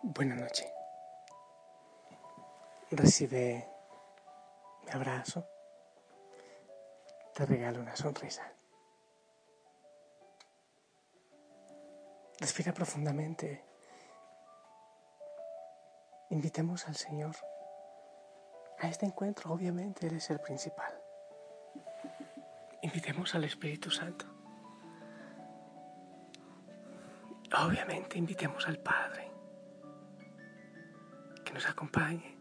Buena noche. Recibe mi abrazo. Te regalo una sonrisa. Respira profundamente. Invitemos al Señor a este encuentro. Obviamente Él es el principal. Invitemos al Espíritu Santo. Obviamente invitemos al Padre que nos acompañe,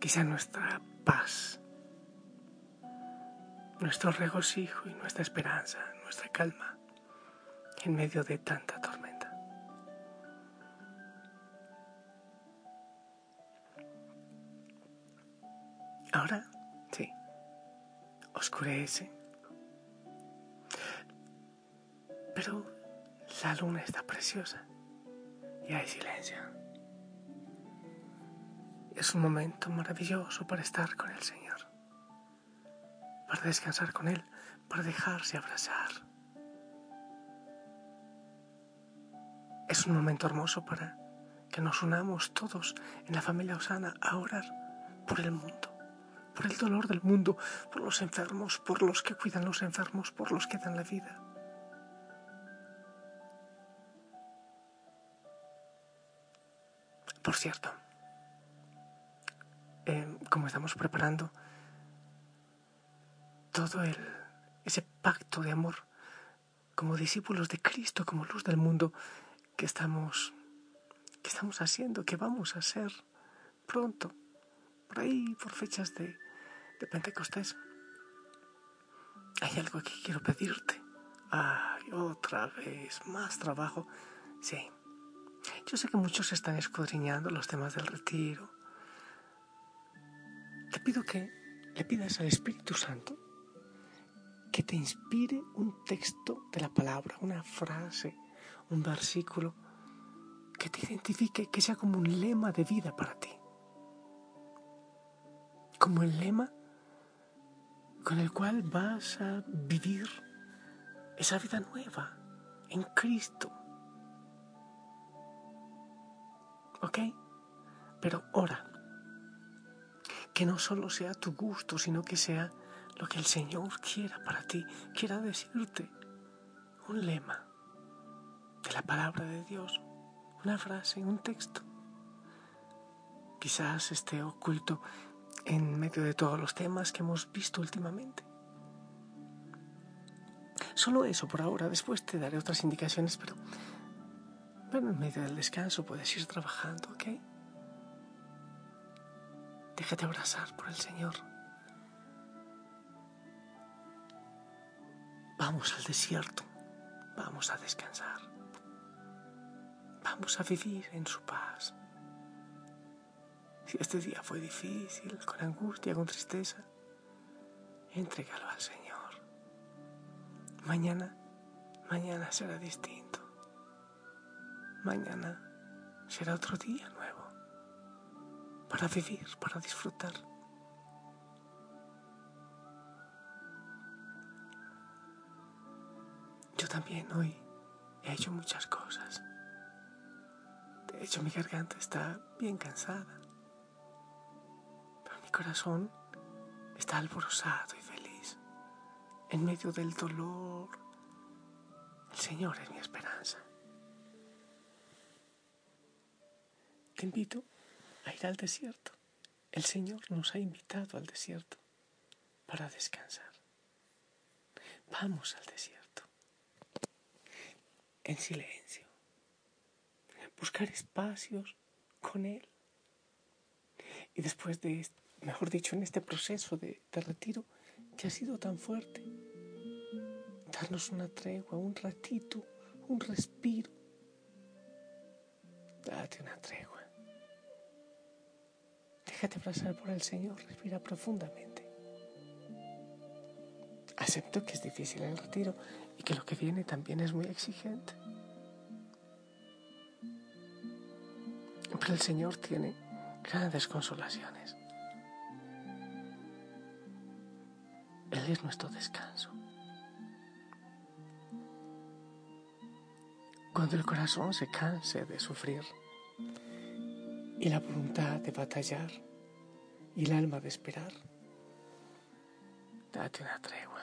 que sea nuestra paz, nuestro regocijo y nuestra esperanza, nuestra calma en medio de tanta tormenta. Ahora, sí, oscurece. Pero la luna está preciosa y hay silencio. Es un momento maravilloso para estar con el Señor, para descansar con Él, para dejarse abrazar. Es un momento hermoso para que nos unamos todos en la familia Osana a orar por el mundo por el dolor del mundo, por los enfermos, por los que cuidan los enfermos, por los que dan la vida. Por cierto, eh, como estamos preparando todo el, ese pacto de amor como discípulos de Cristo, como luz del mundo que estamos, que estamos haciendo, que vamos a hacer pronto, por ahí, por fechas de, de Pentecostés. Hay algo que quiero pedirte. Ay, otra vez, más trabajo. Sí. Yo sé que muchos están escudriñando los temas del retiro. Te pido que le pidas al Espíritu Santo que te inspire un texto de la palabra, una frase, un versículo que te identifique, que sea como un lema de vida para ti. Como el lema con el cual vas a vivir esa vida nueva en Cristo. ¿Ok? Pero ora. Que no solo sea tu gusto, sino que sea lo que el Señor quiera para ti, quiera decirte. Un lema de la palabra de Dios, una frase, un texto. Quizás esté oculto en medio de todos los temas que hemos visto últimamente. Solo eso por ahora, después te daré otras indicaciones, pero, en medio del descanso puedes ir trabajando, ¿ok? Déjate abrazar por el Señor. Vamos al desierto, vamos a descansar, vamos a vivir en su paz. Si este día fue difícil, con angustia, con tristeza, entrégalo al Señor. Mañana, mañana será distinto. Mañana será otro día para vivir, para disfrutar. Yo también hoy he hecho muchas cosas. De hecho, mi garganta está bien cansada corazón está alborozado y feliz. En medio del dolor, el Señor es mi esperanza. Te invito a ir al desierto. El Señor nos ha invitado al desierto para descansar. Vamos al desierto. En silencio. Buscar espacios con Él. Y después de mejor dicho, en este proceso de, retiro que ha sido tan fuerte. Darnos una tregua, un ratito, un respiro. Date una tregua. Déjate abrazar por el Señor, respira profundamente. Acepto que es difícil el retiro y que lo que viene también es muy exigente. Pero el Señor tiene grandes consolaciones. es nuestro descanso. Cuando el corazón se canse de sufrir y la voluntad de batallar y el alma de esperar. Date una tregua.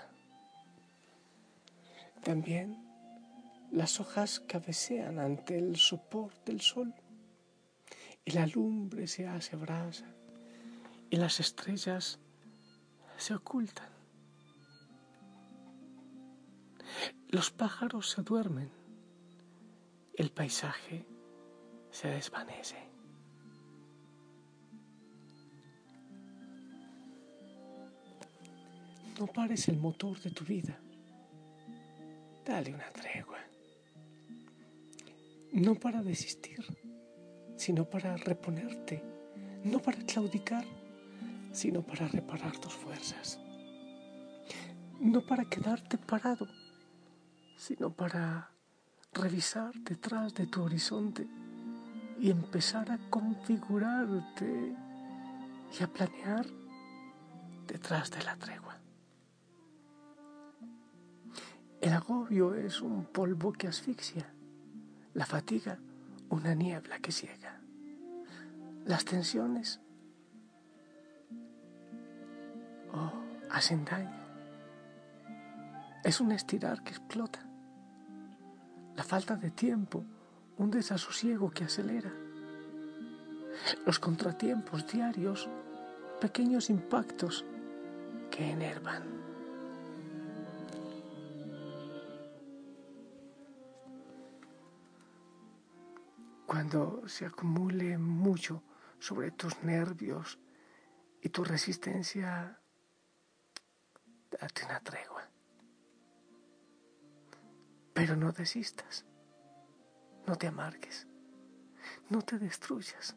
También las hojas cabecean ante el sopor del sol y la lumbre se hace brasa y las estrellas se ocultan. Los pájaros se duermen, el paisaje se desvanece. No pares el motor de tu vida. Dale una tregua. No para desistir, sino para reponerte. No para claudicar, sino para reparar tus fuerzas. No para quedarte parado, sino para revisar detrás de tu horizonte y empezar a configurarte y a planear detrás de la tregua. El agobio es un polvo que asfixia, la fatiga una niebla que ciega, las tensiones oh, hacen daño, es un estirar que explota, la falta de tiempo un desasosiego que acelera. Los contratiempos diarios, pequeños impactos que enervan. Cuando se acumule mucho sobre tus nervios y tu resistencia, date una tregua. Pero no desistas. No te amargues, no te destruyas,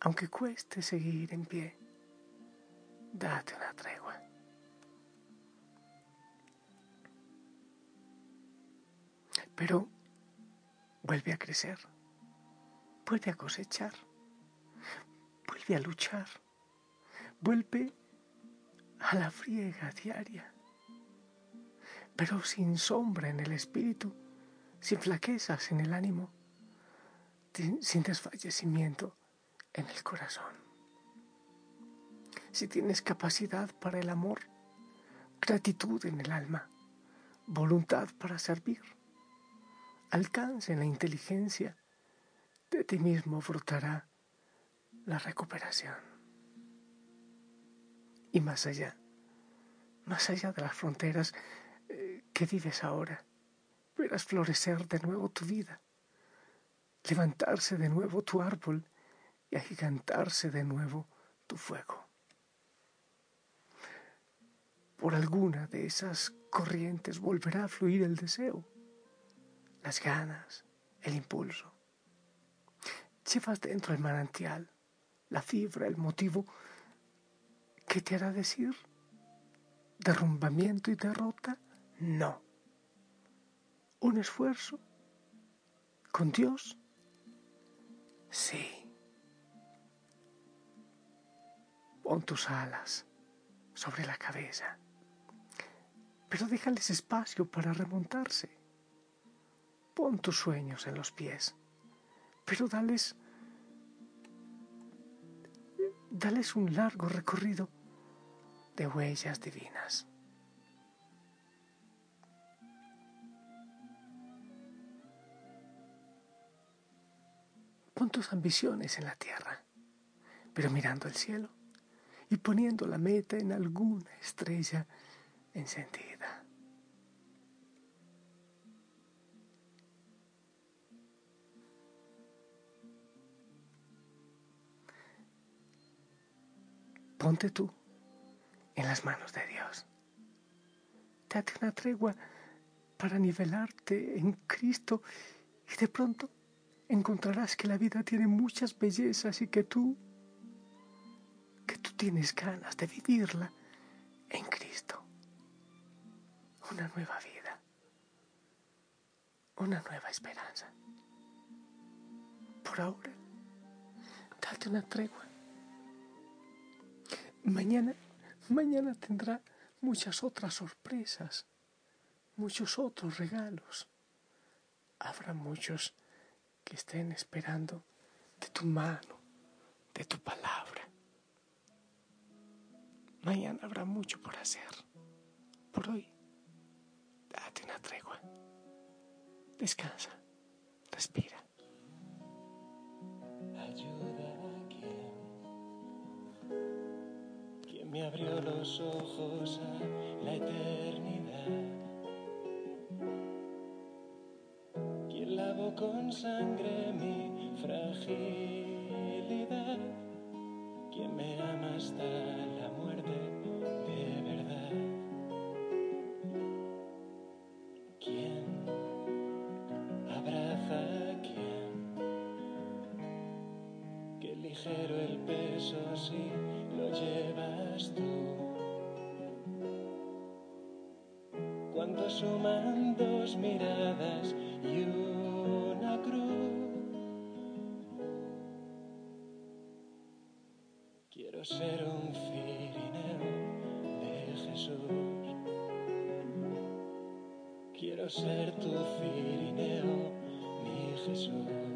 aunque cueste seguir en pie. Date una tregua. Pero vuelve a crecer, vuelve a cosechar, vuelve a luchar, vuelve a la friega diaria, pero sin sombra en el espíritu sin flaquezas en el ánimo, sin desfallecimiento en el corazón. Si tienes capacidad para el amor, gratitud en el alma, voluntad para servir, alcance en la inteligencia, de ti mismo brotará la recuperación. Y más allá, más allá de las fronteras eh, que vives ahora, verás florecer de nuevo tu vida, levantarse de nuevo tu árbol y agigantarse de nuevo tu fuego. Por alguna de esas corrientes volverá a fluir el deseo, las ganas, el impulso. Llevas dentro el manantial, la fibra, el motivo que te hará decir derrumbamiento y derrota. No un esfuerzo con Dios? Sí. Pon tus alas sobre la cabeza, pero déjales espacio para remontarse. Pon tus sueños en los pies, pero dales, dales un largo recorrido de huellas divinas. Pon tus ambiciones en la tierra, pero mirando el cielo y poniendo la meta en alguna estrella encendida. Ponte tú en las manos de Dios. Date una tregua para nivelarte en Cristo y de pronto encontrarás que la vida tiene muchas bellezas y que tú, que tú tienes ganas de vivirla en Cristo. Una nueva vida, una nueva esperanza. Por ahora, date una tregua. Mañana, mañana tendrá muchas otras sorpresas, muchos otros regalos. Habrá muchos que estén esperando de tu mano de tu palabra. Mañana habrá mucho por hacer. Por hoy, date una tregua. Descansa, respira. Ayuda me abrió los ojos a la eternidad. Quien lavó con sangre mi fragilidad. Quien me ama hasta la muerte de verdad. Quien abraza a quien. Qué ligero el peso si Cuánto suman dos miradas y una cruz. Quiero ser un cirineo de Jesús. Quiero ser tu cirineo, mi Jesús.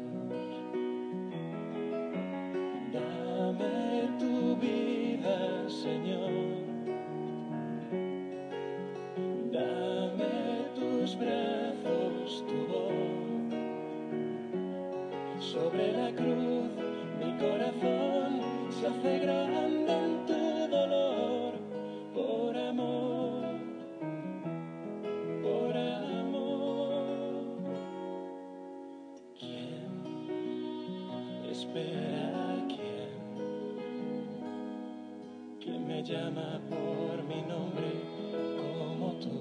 Llama por mi nombre como tú?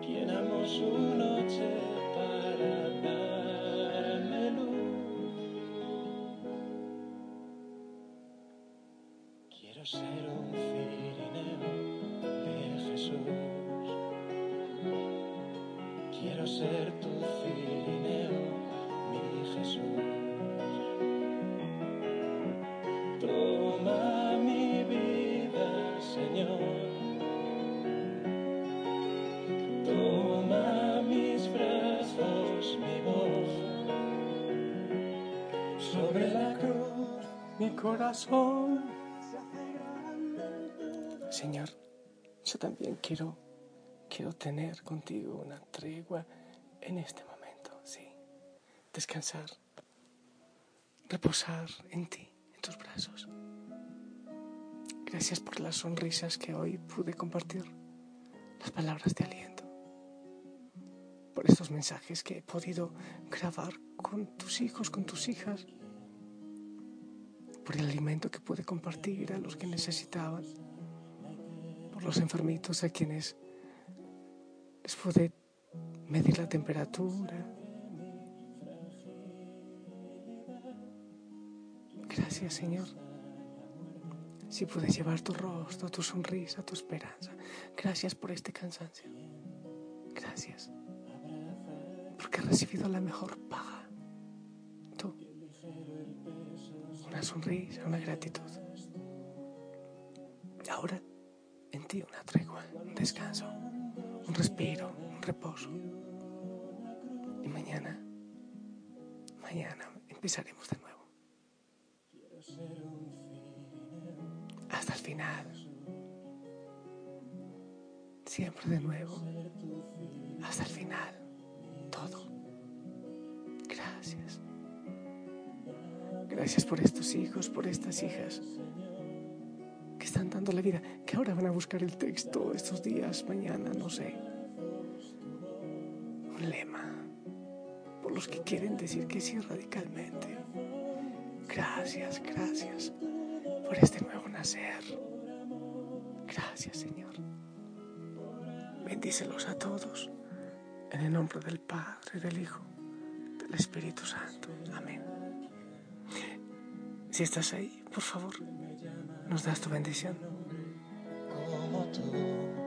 ¿Quién amó su noche para darme luz? Quiero ser un cirineo de Jesús. Quiero ser tu cirineo, mi Jesús. Toma mi vida, Señor. Toma mis brazos, mi voz. Sobre la cruz, Mi corazón. Señor, yo también quiero, quiero tener contigo una tregua en este momento, sí. Descansar, reposar en ti, tus brazos. Gracias por las sonrisas que hoy pude compartir, las palabras de aliento, por estos mensajes que he podido grabar con tus hijos, con tus hijas, por el alimento que pude compartir a los que necesitaban, por los enfermitos a quienes les pude medir la temperatura. Gracias, Señor. Si pude llevar tu rostro, tu sonrisa, tu esperanza. Gracias por este cansancio. Gracias. Porque he recibido la mejor paga. Tú. Una sonrisa, una gratitud. Ahora, en ti una tregua, un descanso, un respiro, un reposo. Y mañana, mañana empezaremos de nuevo. Final. Siempre de nuevo. Hasta el final. Todo. Gracias. Gracias por estos hijos, por estas hijas que están dando la vida, que ahora van a buscar el texto estos días, mañana, no sé. Un lema por los que quieren decir que sí radicalmente. Gracias, gracias por este nuevo nacer. Gracias, Señor. Bendícelos a todos en el nombre del Padre, del Hijo, del Espíritu Santo. Amén. Si estás ahí, por favor, nos das tu bendición. como tú.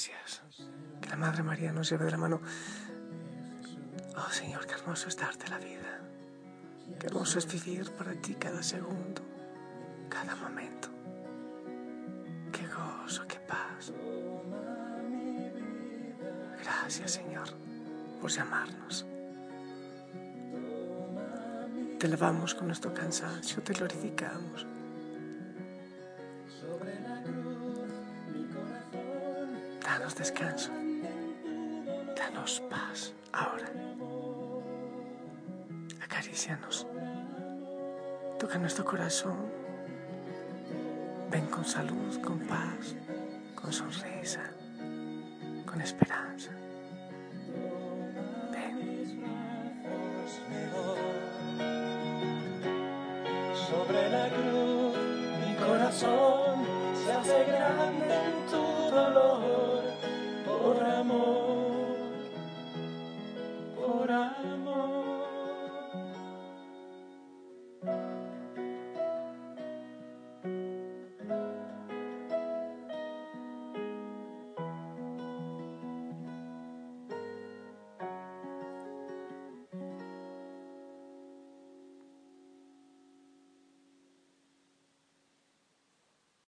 Gracias. Que la Madre María nos lleve de la mano. Oh Señor, qué hermoso es darte la vida. Qué hermoso es vivir para ti cada segundo. cada momento. Qué gozo, qué paz. Gracias Señor por llamarnos. Te elevamos con nuestro cansancio, te glorificamos. Danos descanso. Danos paz ahora. Acaricianos. Toca nuestro corazón. Ven con salud, con paz, con sonrisa, con esperanza. Sobre la cruz mi corazón se hace grande en tu dolor por amor.